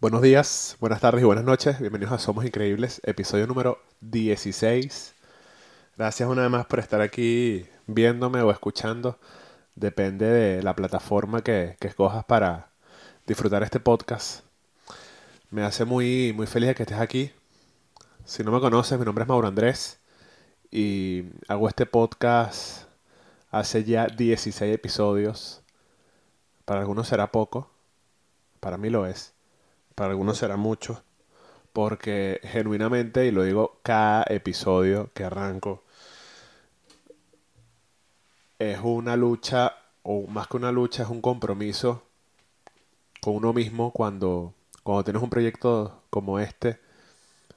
Buenos días, buenas tardes y buenas noches. Bienvenidos a Somos Increíbles, episodio número 16. Gracias una vez más por estar aquí viéndome o escuchando. Depende de la plataforma que, que escojas para disfrutar este podcast. Me hace muy, muy feliz de que estés aquí. Si no me conoces, mi nombre es Mauro Andrés y hago este podcast hace ya 16 episodios. Para algunos será poco, para mí lo es, para algunos será mucho, porque genuinamente, y lo digo cada episodio que arranco, es una lucha, o más que una lucha, es un compromiso con uno mismo cuando, cuando tienes un proyecto como este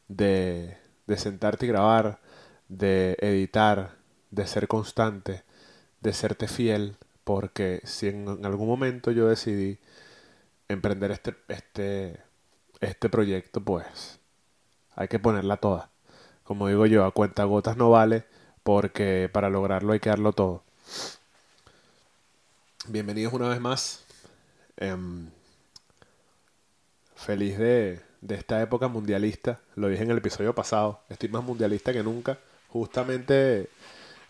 de, de sentarte y grabar, de editar, de ser constante, de serte fiel, porque si en algún momento yo decidí emprender este, este, este proyecto, pues hay que ponerla toda. Como digo yo, a cuenta gotas no vale, porque para lograrlo hay que darlo todo. Bienvenidos una vez más. Em, feliz de, de esta época mundialista. Lo dije en el episodio pasado. Estoy más mundialista que nunca. Justamente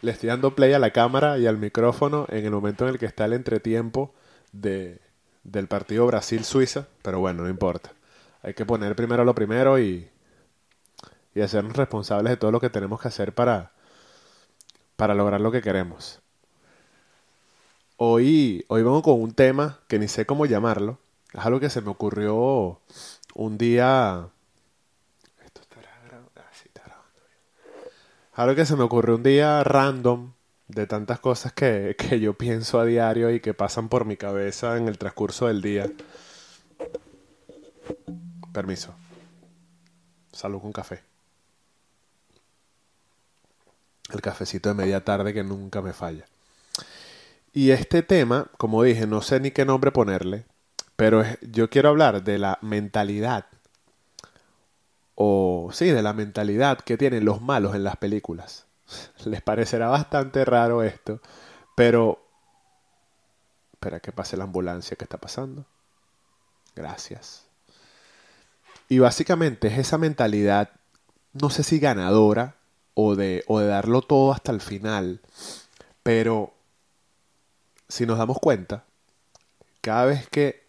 le estoy dando play a la cámara y al micrófono en el momento en el que está el entretiempo de, del partido Brasil-Suiza. Pero bueno, no importa. Hay que poner primero lo primero y, y hacernos responsables de todo lo que tenemos que hacer para, para lograr lo que queremos. Hoy, hoy vengo con un tema que ni sé cómo llamarlo. Es algo que se me ocurrió un día. Esto estará grabando. Ah, sí, está grabando. Algo que se me ocurrió un día random de tantas cosas que, que yo pienso a diario y que pasan por mi cabeza en el transcurso del día. Permiso. Salud con café. El cafecito de media tarde que nunca me falla. Y este tema, como dije, no sé ni qué nombre ponerle, pero yo quiero hablar de la mentalidad, o sí, de la mentalidad que tienen los malos en las películas. Les parecerá bastante raro esto, pero... Espera que pase la ambulancia que está pasando. Gracias. Y básicamente es esa mentalidad, no sé si ganadora o de, o de darlo todo hasta el final, pero si nos damos cuenta, cada vez que,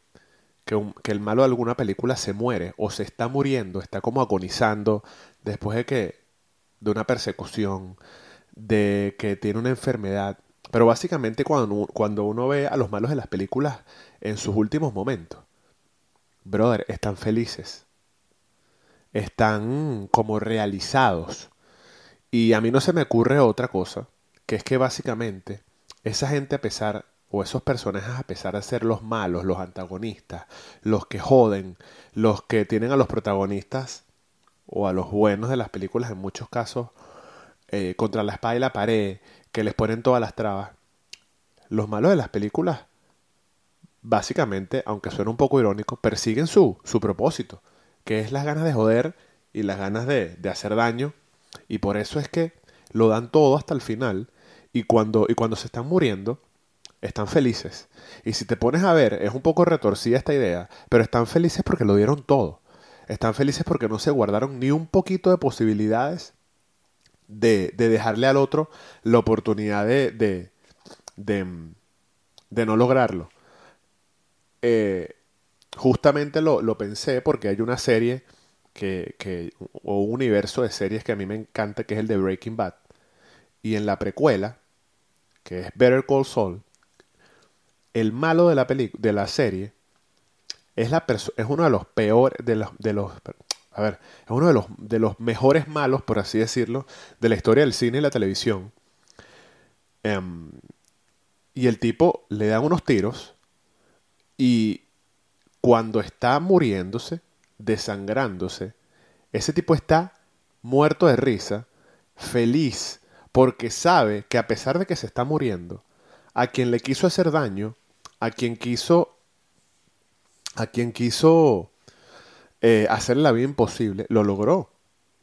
que, el malo de alguna película se muere o se está muriendo, está como agonizando después de que de una persecución, de que tiene una enfermedad, pero básicamente cuando, cuando uno ve a los malos de las películas en sus últimos momentos, brother, están felices, están como realizados. Y a mí no se me ocurre otra cosa, que es que básicamente esa gente a pesar, o esos personajes a pesar de ser los malos, los antagonistas, los que joden, los que tienen a los protagonistas o a los buenos de las películas en muchos casos eh, contra la espada y la pared, que les ponen todas las trabas. Los malos de las películas, básicamente, aunque suene un poco irónico, persiguen su, su propósito, que es las ganas de joder y las ganas de, de hacer daño. Y por eso es que lo dan todo hasta el final. Y cuando, y cuando se están muriendo, están felices. Y si te pones a ver, es un poco retorcida esta idea, pero están felices porque lo dieron todo. Están felices porque no se guardaron ni un poquito de posibilidades de, de dejarle al otro la oportunidad de, de, de, de no lograrlo. Eh, justamente lo, lo pensé porque hay una serie que, que, o un universo de series que a mí me encanta, que es el de Breaking Bad. Y en la precuela, que es Better Call Saul, el malo de la, de la serie es, la es uno de los peores, de los, de los, a ver, es uno de los, de los mejores malos, por así decirlo, de la historia del cine y la televisión. Em, y el tipo le dan unos tiros y cuando está muriéndose, desangrándose, ese tipo está muerto de risa, feliz, porque sabe que a pesar de que se está muriendo, a quien le quiso hacer daño, a quien quiso, a quien quiso eh, hacerle la vida imposible, lo logró.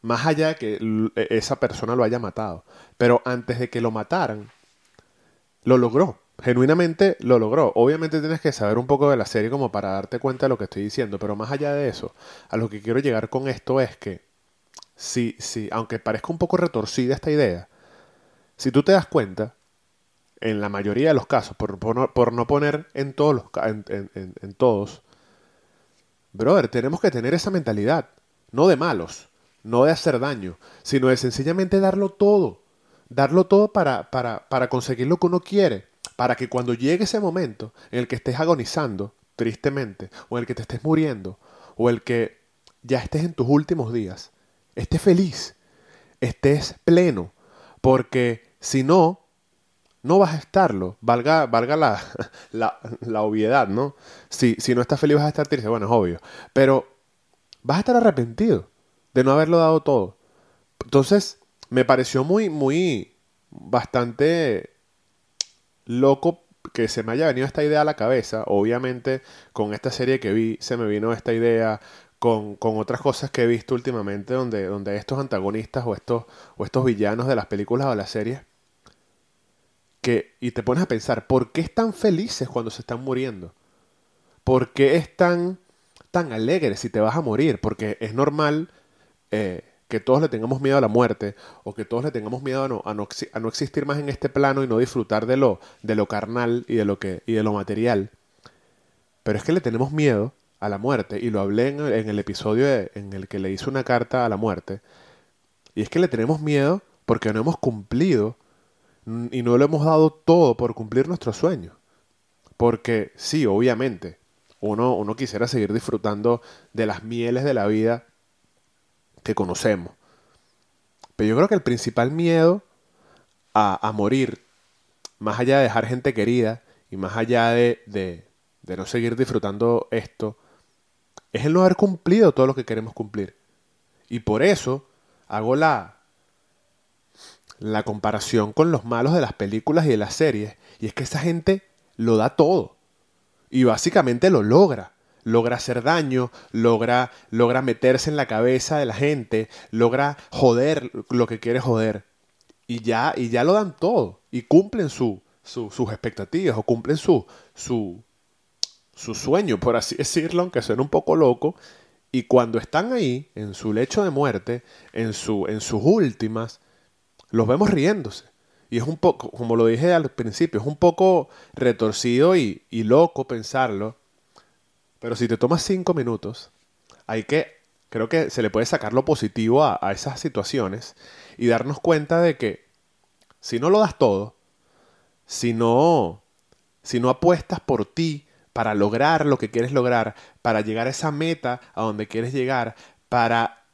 Más allá de que e- esa persona lo haya matado. Pero antes de que lo mataran, lo logró. Genuinamente lo logró. Obviamente tienes que saber un poco de la serie como para darte cuenta de lo que estoy diciendo, pero más allá de eso, a lo que quiero llegar con esto es que, si, si, aunque parezca un poco retorcida esta idea, si tú te das cuenta, en la mayoría de los casos, por, por, no, poner en todos, los, en, en, en todos, brother, tenemos que tener esa mentalidad, no de malos, no de hacer daño, sino de sencillamente darlo todo, darlo todo para, para, para conseguir lo que uno quiere para que cuando llegue ese momento en el que estés agonizando, tristemente, o en el que te estés muriendo, o el que ya estés en tus últimos días, estés feliz, estés pleno, porque si no, no vas a estarlo, valga, valga la, la, obviedad, ¿no? Si, si no estás feliz vas a estar triste, bueno, es obvio, pero vas a estar arrepentido de no haberlo dado todo. Entonces, me pareció muy, muy, bastante loco que se me haya venido esta idea a la cabeza. Obviamente, con esta serie que vi, se me vino esta idea. Con, con, otras cosas que he visto últimamente, donde, donde estos antagonistas o estos, o estos villanos de las películas o las series, que, y te pones a pensar, ¿por qué están felices cuando se están muriendo? ¿Por qué están tan alegres si te vas a morir? Porque es normal eh, que todos le tengamos miedo a la muerte o que todos le tengamos miedo a no, a no, existir más en este plano y no disfrutar de lo, de lo carnal y de lo, que, y de lo material. Pero es que le tenemos miedo a la muerte y lo hablé en, el episodio en el que le hice una carta a la muerte. Y es que le tenemos miedo porque no hemos cumplido y no lo hemos dado todo por cumplir nuestro sueño. Porque sí, obviamente, uno, uno quisiera seguir disfrutando de las mieles de la vida que conocemos. Pero yo creo que el principal miedo a, morir, más allá de dejar gente querida y más allá de, de, de no seguir disfrutando esto, es el no haber cumplido todo lo que queremos cumplir. Y por eso hago la, la comparación con los malos de las películas y de las series. Y es que esa gente lo da todo. Y básicamente lo logra logra hacer daño, logra, logra meterse en la cabeza de la gente, logra joder lo que quiere joder. Y ya, y ya lo dan todo. Y cumplen su, sus expectativas o cumplen su, su, su sueño, por así decirlo, aunque suene un poco loco. Y cuando están ahí, en su lecho de muerte, en, su, en sus últimas, los vemos riéndose. Y es un poco, como lo dije al principio, es un poco retorcido y, y loco pensarlo, pero si te tomas cinco minutos, hay que, creo que se le puede sacar lo positivo a, esas situaciones y darnos cuenta de que si no lo das todo, si no, si no apuestas por ti para lograr lo que quieres lograr, para llegar a esa meta a donde quieres llegar, para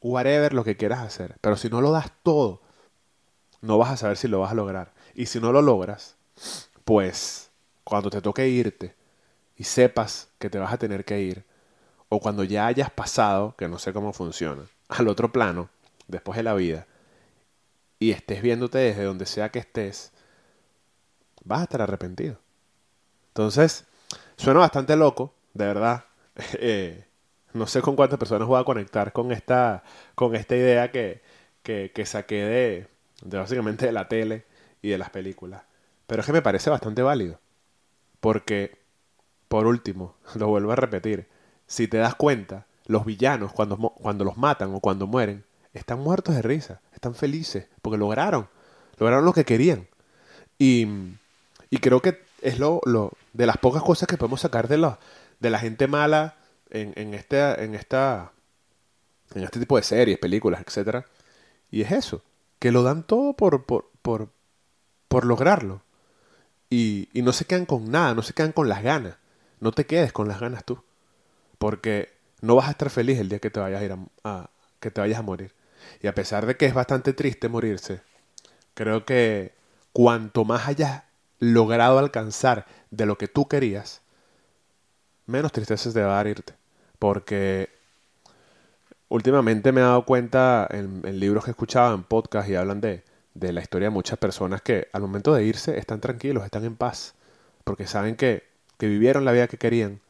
whatever lo que quieras hacer, pero si no lo das todo, no vas a saber si lo vas a lograr. Y si no lo logras, pues cuando te toque irte, y sepas que te vas a tener que ir, o cuando ya hayas pasado, que no sé cómo funciona, al otro plano, después de la vida, y estés viéndote desde donde sea que estés, vas a estar arrepentido. Entonces, suena bastante loco, de verdad. Eh, no sé con cuántas personas voy a conectar con esta, con esta idea que, que, que saqué de, de básicamente de la tele y de las películas. Pero es que me parece bastante válido. Porque por último, lo vuelvo a repetir, si te das cuenta, los villanos cuando, cuando los matan o cuando mueren, están muertos de risa, están felices, porque lograron, lograron lo que querían. Y, y creo que es lo, lo, de las pocas cosas que podemos sacar de, la, de la gente mala en, en, este, en, esta, en este tipo de series, películas, etc. Y es eso, que lo dan todo por, por, por, por lograrlo. Y, y no se quedan con nada, no se quedan con las ganas no te quedes con las ganas tú, porque no vas a estar feliz el día que te vayas a, ir a, que te vayas a morir. Y a pesar de que es bastante triste morirse, creo que cuanto más hayas logrado alcanzar de lo que tú querías, menos tristeza te va a dar irte. Porque últimamente me he dado cuenta en, libros que he escuchado, en podcast y hablan de, de la historia de muchas personas que al momento de irse están tranquilos, están en paz, porque saben que que vivieron la vida que querían,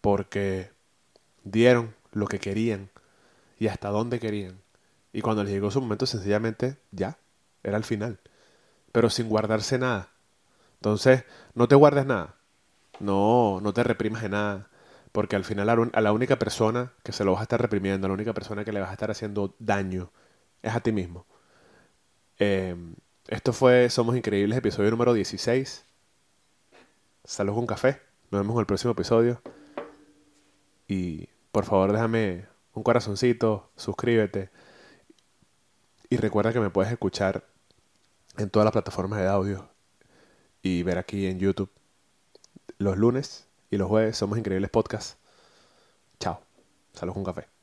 porque dieron lo que querían y hasta dónde querían. Y cuando les llegó su momento, sencillamente ya, era el final. Pero sin guardarse nada. Entonces, no te guardes nada. No, no te reprimas de nada. Porque al final a la única persona que se lo vas a estar reprimiendo, a la única persona que le vas a estar haciendo daño, es a ti mismo. Eh, esto fue Somos Increíbles, episodio número 16. Salud con café. Nos vemos en el próximo episodio. Y por favor déjame un corazoncito, suscríbete. Y recuerda que me puedes escuchar en todas las plataformas de audio y ver aquí en YouTube los lunes y los jueves. Somos Increíbles Podcast. Chao. Salud con café.